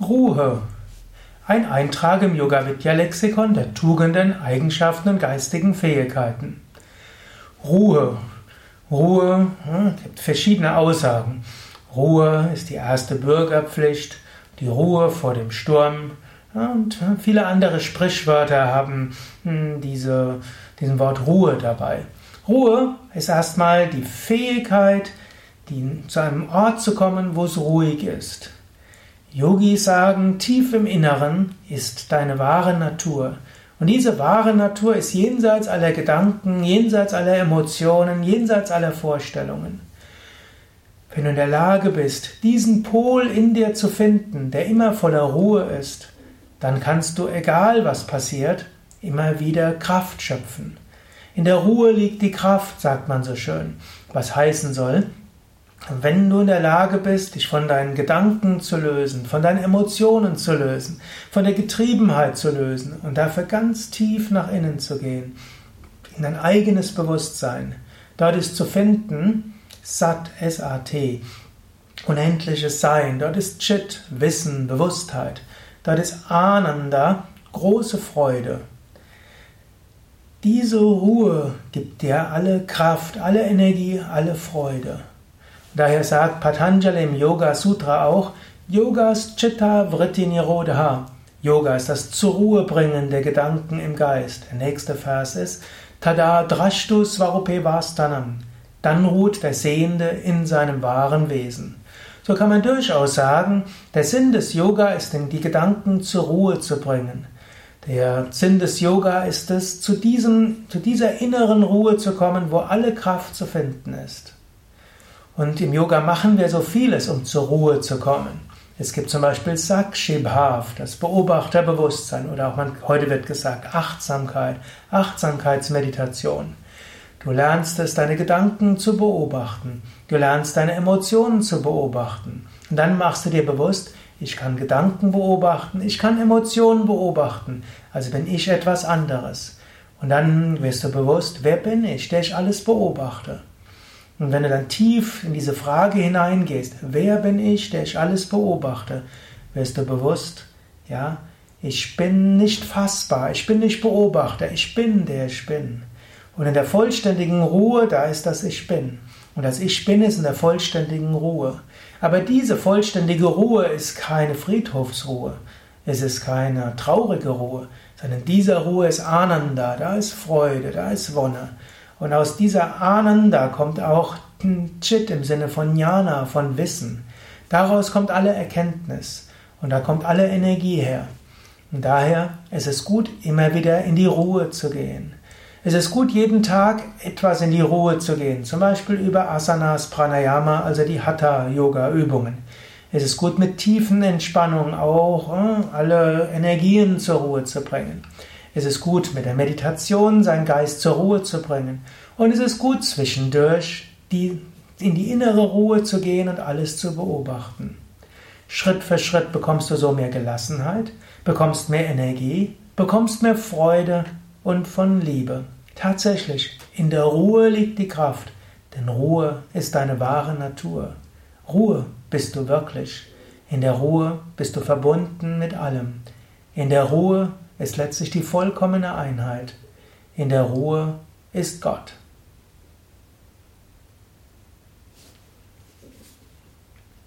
Ruhe. Ein Eintrag im Yoga Vidya Lexikon der Tugenden, Eigenschaften und geistigen Fähigkeiten. Ruhe. Ruhe hm, gibt verschiedene Aussagen. Ruhe ist die erste Bürgerpflicht, die Ruhe vor dem Sturm und viele andere Sprichwörter haben hm, diese, diesen Wort Ruhe dabei. Ruhe ist erstmal die Fähigkeit, die, zu einem Ort zu kommen, wo es ruhig ist. Yogis sagen, tief im Inneren ist deine wahre Natur. Und diese wahre Natur ist jenseits aller Gedanken, jenseits aller Emotionen, jenseits aller Vorstellungen. Wenn du in der Lage bist, diesen Pol in dir zu finden, der immer voller Ruhe ist, dann kannst du, egal was passiert, immer wieder Kraft schöpfen. In der Ruhe liegt die Kraft, sagt man so schön. Was heißen soll, wenn du in der Lage bist, dich von deinen Gedanken zu lösen, von deinen Emotionen zu lösen, von der Getriebenheit zu lösen und dafür ganz tief nach innen zu gehen, in dein eigenes Bewusstsein, dort ist zu finden Sat, S-A-T, unendliches Sein, dort ist Chit, Wissen, Bewusstheit, dort ist Ananda, große Freude. Diese Ruhe gibt dir alle Kraft, alle Energie, alle Freude. Daher sagt Patanjali im Yoga Sutra auch, Yogas Chitta Vritti Nirodha. Yoga ist das zur Ruhe bringen der Gedanken im Geist. Der nächste Vers ist Tada Drashtu Svarupe Vastanam. Dann ruht der Sehende in seinem wahren Wesen. So kann man durchaus sagen, der Sinn des Yoga ist, die Gedanken zur Ruhe zu bringen. Der Sinn des Yoga ist es, zu, diesem, zu dieser inneren Ruhe zu kommen, wo alle Kraft zu finden ist. Und im Yoga machen wir so vieles, um zur Ruhe zu kommen. Es gibt zum Beispiel Sakshibhav, das Beobachterbewusstsein, oder auch man, heute wird gesagt Achtsamkeit, Achtsamkeitsmeditation. Du lernst es, deine Gedanken zu beobachten. Du lernst deine Emotionen zu beobachten. Und dann machst du dir bewusst, ich kann Gedanken beobachten, ich kann Emotionen beobachten. Also bin ich etwas anderes. Und dann wirst du bewusst, wer bin ich, der ich alles beobachte. Und wenn du dann tief in diese Frage hineingehst, wer bin ich, der ich alles beobachte, wirst du bewusst, ja, ich bin nicht fassbar, ich bin nicht Beobachter, ich bin der ich bin. Und in der vollständigen Ruhe, da ist das Ich bin. Und das Ich bin ist in der vollständigen Ruhe. Aber diese vollständige Ruhe ist keine Friedhofsruhe. Es ist keine traurige Ruhe, sondern in dieser Ruhe ist Ananda, da ist Freude, da ist Wonne. Und aus dieser Ananda kommt auch Chit im Sinne von Jnana, von Wissen. Daraus kommt alle Erkenntnis und da kommt alle Energie her. Und daher ist es gut, immer wieder in die Ruhe zu gehen. Es ist gut, jeden Tag etwas in die Ruhe zu gehen, zum Beispiel über Asanas, Pranayama, also die Hatha-Yoga-Übungen. Es ist gut, mit tiefen Entspannungen auch äh, alle Energien zur Ruhe zu bringen. Es ist gut, mit der Meditation seinen Geist zur Ruhe zu bringen. Und es ist gut, zwischendurch die, in die innere Ruhe zu gehen und alles zu beobachten. Schritt für Schritt bekommst du so mehr Gelassenheit, bekommst mehr Energie, bekommst mehr Freude und von Liebe. Tatsächlich, in der Ruhe liegt die Kraft, denn Ruhe ist deine wahre Natur. Ruhe bist du wirklich. In der Ruhe bist du verbunden mit allem. In der Ruhe ist letztlich die vollkommene Einheit. In der Ruhe ist Gott.